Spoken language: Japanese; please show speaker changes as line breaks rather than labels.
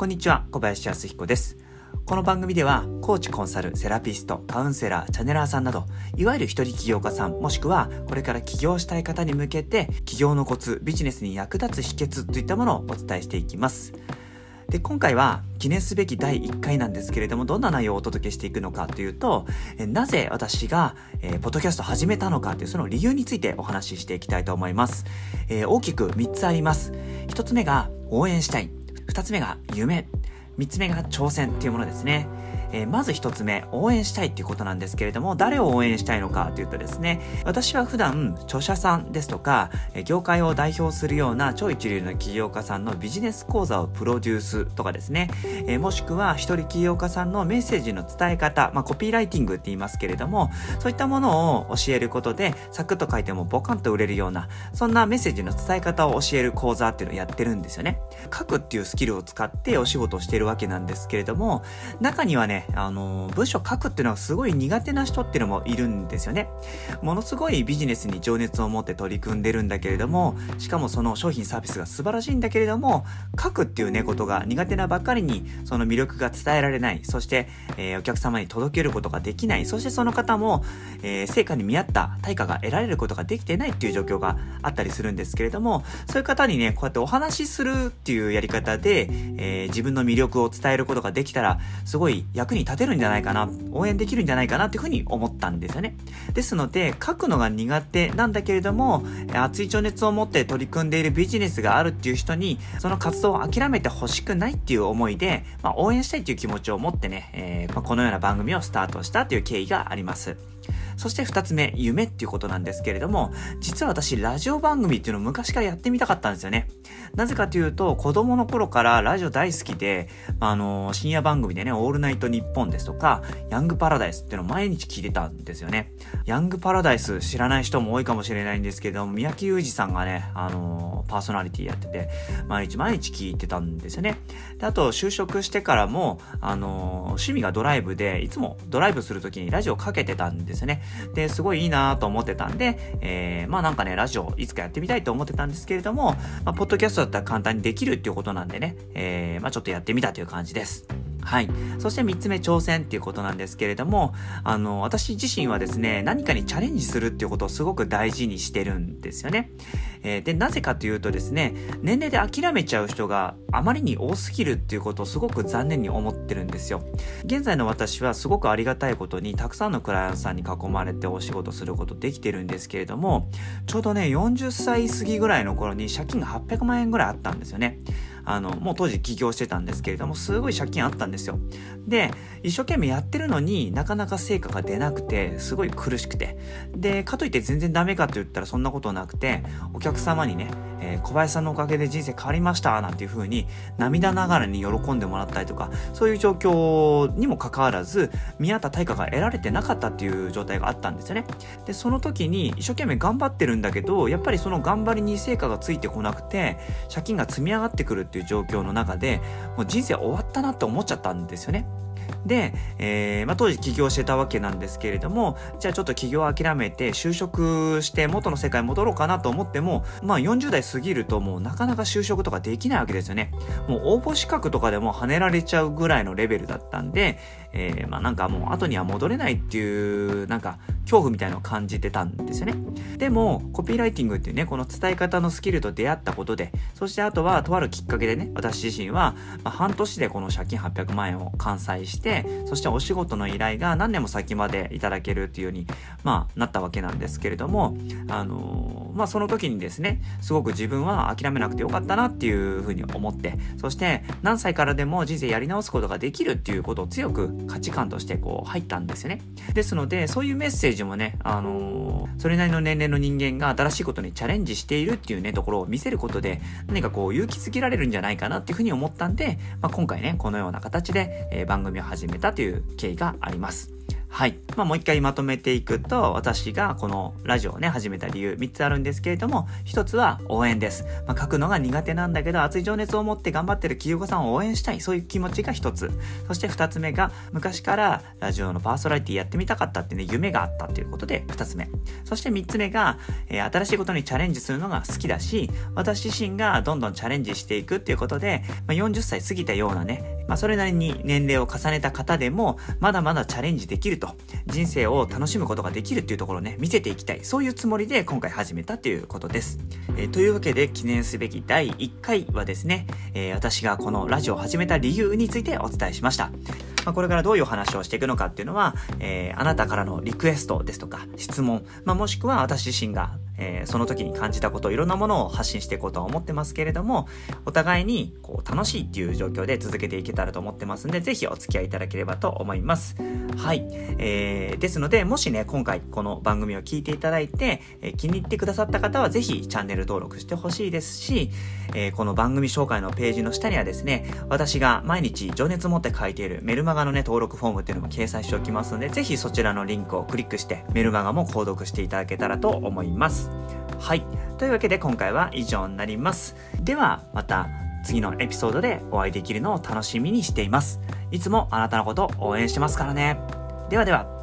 こんにちは、小林康彦です。この番組では、コーチ、コンサル、セラピスト、カウンセラー、チャネラーさんなど、いわゆる一人起業家さん、もしくは、これから起業したい方に向けて、起業のコツ、ビジネスに役立つ秘訣といったものをお伝えしていきます。で、今回は記念すべき第1回なんですけれども、どんな内容をお届けしていくのかというと、えなぜ私が、えーポッドキャスト始めたのかというその理由についてお話ししていきたいと思います。えー大きく3つあります。1つ目が応援したい。2つ目が夢。3つ目が挑戦っていうものですね。えーまず一つ目、応援したいっていうことなんですけれども、誰を応援したいのかというとですね、私は普段、著者さんですとか、業界を代表するような超一流の起業家さんのビジネス講座をプロデュースとかですね、えーもしくは一人起業家さんのメッセージの伝え方、まあコピーライティングって言いますけれども、そういったものを教えることで、サクッと書いてもボカンと売れるような、そんなメッセージの伝え方を教える講座っていうのをやってるんですよね。書くっていうスキルを使ってお仕事をしているわけなんですけれども、中にはね、あの、文章書くっていうのがすごい苦手な人っていうのもいるんですよね。ものすごいビジネスに情熱を持って取り組んでるんだけれども、しかもその商品サービスが素晴らしいんだけれども、書くっていうね、ことが苦手なばっかりに、その魅力が伝えられない、そして、えーお客様に届けることができない、そしてその方も、えー成果に見合った対価が得られることができてないっていう状況があったりするんですけれども、そういう方にね、こうやってお話しするっていうやり方で、えー自分の魅力を伝えることができたら、すごい役に立てるんじゃないかな、応援できるんじゃないかなっていうふうに思ったんですよね。ですので、書くのが苦手なんだけれども、熱い情熱を持って取り組んでいるビジネスがあるっていう人に、その活動を諦めてほしくないっていう思いで、まあ、応援したいっていう気持ちを持ってね、えーまあ、このような番組をスタートしたという経緯があります。そして二つ目、夢っていうことなんですけれども、実は私、ラジオ番組っていうのを昔からやってみたかったんですよね。なぜかというと、子供の頃からラジオ大好きで、あの、深夜番組でね、オールナイトニッポンですとか、ヤングパラダイスっていうのを毎日聞いてたんですよね。ヤングパラダイス知らない人も多いかもしれないんですけども、三宅裕二さんがね、あの、パーソナリティやってて、毎日毎日聞いてたんですよね。で、あと、就職してからも、あの、趣味がドライブで、いつもドライブするときにラジオかけてたんですよね。で、すごいいいなと思ってたんで、えー、まあなんかね、ラジオいつかやってみたいと思ってたんですけれども、まあ、ドキャストだったら簡単にできるっていうことなんでね、えー、まあちょっとやってみたという感じです。はい。そして三つ目、挑戦っていうことなんですけれども、あの、私自身はですね、何かにチャレンジするっていうことをすごく大事にしてるんですよね。えーで、なぜかというとですね、年齢で諦めちゃう人があまりに多すぎるっていうことをすごく残念に思ってるんですよ。現在の私はすごくありがたいことに、たくさんのクライアントさんに囲まれてお仕事することできてるんですけれども、ちょうどね、40歳過ぎぐらいの頃に借金が800万円ぐらいあったんですよね。あの、もう当時起業してたんですけれども、すごい借金あったんですよ。で、一生懸命やってるのになかなか成果が出なくて、すごい苦しくて。で、かといって全然ダメかと言ったらそんなことなくて、お客様にね、えー小林さんのおかげで人生変わりました、なんていう風に涙ながらに喜んでもらったりとか、そういう状況にもかかわらず、見合った対価が得られてなかったっていう状態があったんですよね。で、その時に一生懸命頑張ってるんだけど、やっぱりその頑張りに成果がついてこなくて、借金が積み上がってくるっていう状況の中で、もう人生終わったなって思っちゃったんですよね。で、えーまあ、当時起業してたわけなんですけれども、じゃあちょっと起業を諦めて就職して元の世界戻ろうかなと思っても、まあ40代過ぎるともうなかなか就職とかできないわけですよね。もう応募資格とかでも跳ねられちゃうぐらいのレベルだったんで、えーまあなんかもう後には戻れないっていう、なんか恐怖みたいのを感じてたんですよね。でも、コピーライティングっていうね、この伝え方のスキルと出会ったことで、そしてあとはとあるきっかけでね、私自身は、まあ、半年でこの借金800万円を完済して、そしてお仕事の依頼が何年も先までいただけるっていうように、まあ、なったわけなんですけれども、あのーまあ、その時にですね、すごく自分は諦めなくてよかったなっていうふうに思って、そして何歳からでも人生やり直すことができるっていうことを強く価値観としてこう入ったんですよね。ですので、そういうメッセージもね、あのーそれなりの年齢の人間が新しいことにチャレンジしているっていうね、ところを見せることで、何かこう勇気づけられるんじゃないかなっていうふうに思ったんで、まあ、今回ね、このような形で、えー番組を始めたという経緯があります。はい。まあ、もう一回まとめていくと、私がこのラジオをね、始めた理由3つあるんですけれども、1つは応援です。まあ、書くのが苦手なんだけど、熱い情熱を持って頑張ってる企業家さんを応援したい。そういう気持ちが1つ。そして2つ目が、昔からラジオのパーソナリティやってみたかったってね、夢があったっていうことで2つ目。そして3つ目が、えー、新しいことにチャレンジするのが好きだし、私自身がどんどんチャレンジしていくっていうことで、まあ、40歳過ぎたようなね、まあ、それなりに年齢を重ねた方でも、まだまだチャレンジできると。人生を楽しむことができるっていうところをね、見せていきたい。そういうつもりで今回始めたっていうことです。えー、というわけで記念すべき第1回はですね、えー、私がこのラジオを始めた理由についてお伝えしました。まあ、これからどういうお話をしていくのかっていうのは、えー、あなたからのリクエストですとか質問、まあ、もしくは私自身がえー、その時に感じたこと、いろんなものを発信していこうとは思ってますけれども、お互いにこう楽しいっていう状況で続けていけたらと思ってますんで、ぜひお付き合いいただければと思います。はい。えー、ですので、もしね、今回この番組を聞いていただいて、えー、気に入ってくださった方はぜひチャンネル登録してほしいですし、えー、この番組紹介のページの下にはですね、私が毎日情熱持って書いているメルマガのね、登録フォームっていうのも掲載しておきますので、ぜひそちらのリンクをクリックしてメルマガも購読していただけたらと思います。はい。というわけで今回は以上になります。では、また次のエピソードでお会いできるのを楽しみにしています。いつもあなたのことを応援してますからね。ではでは。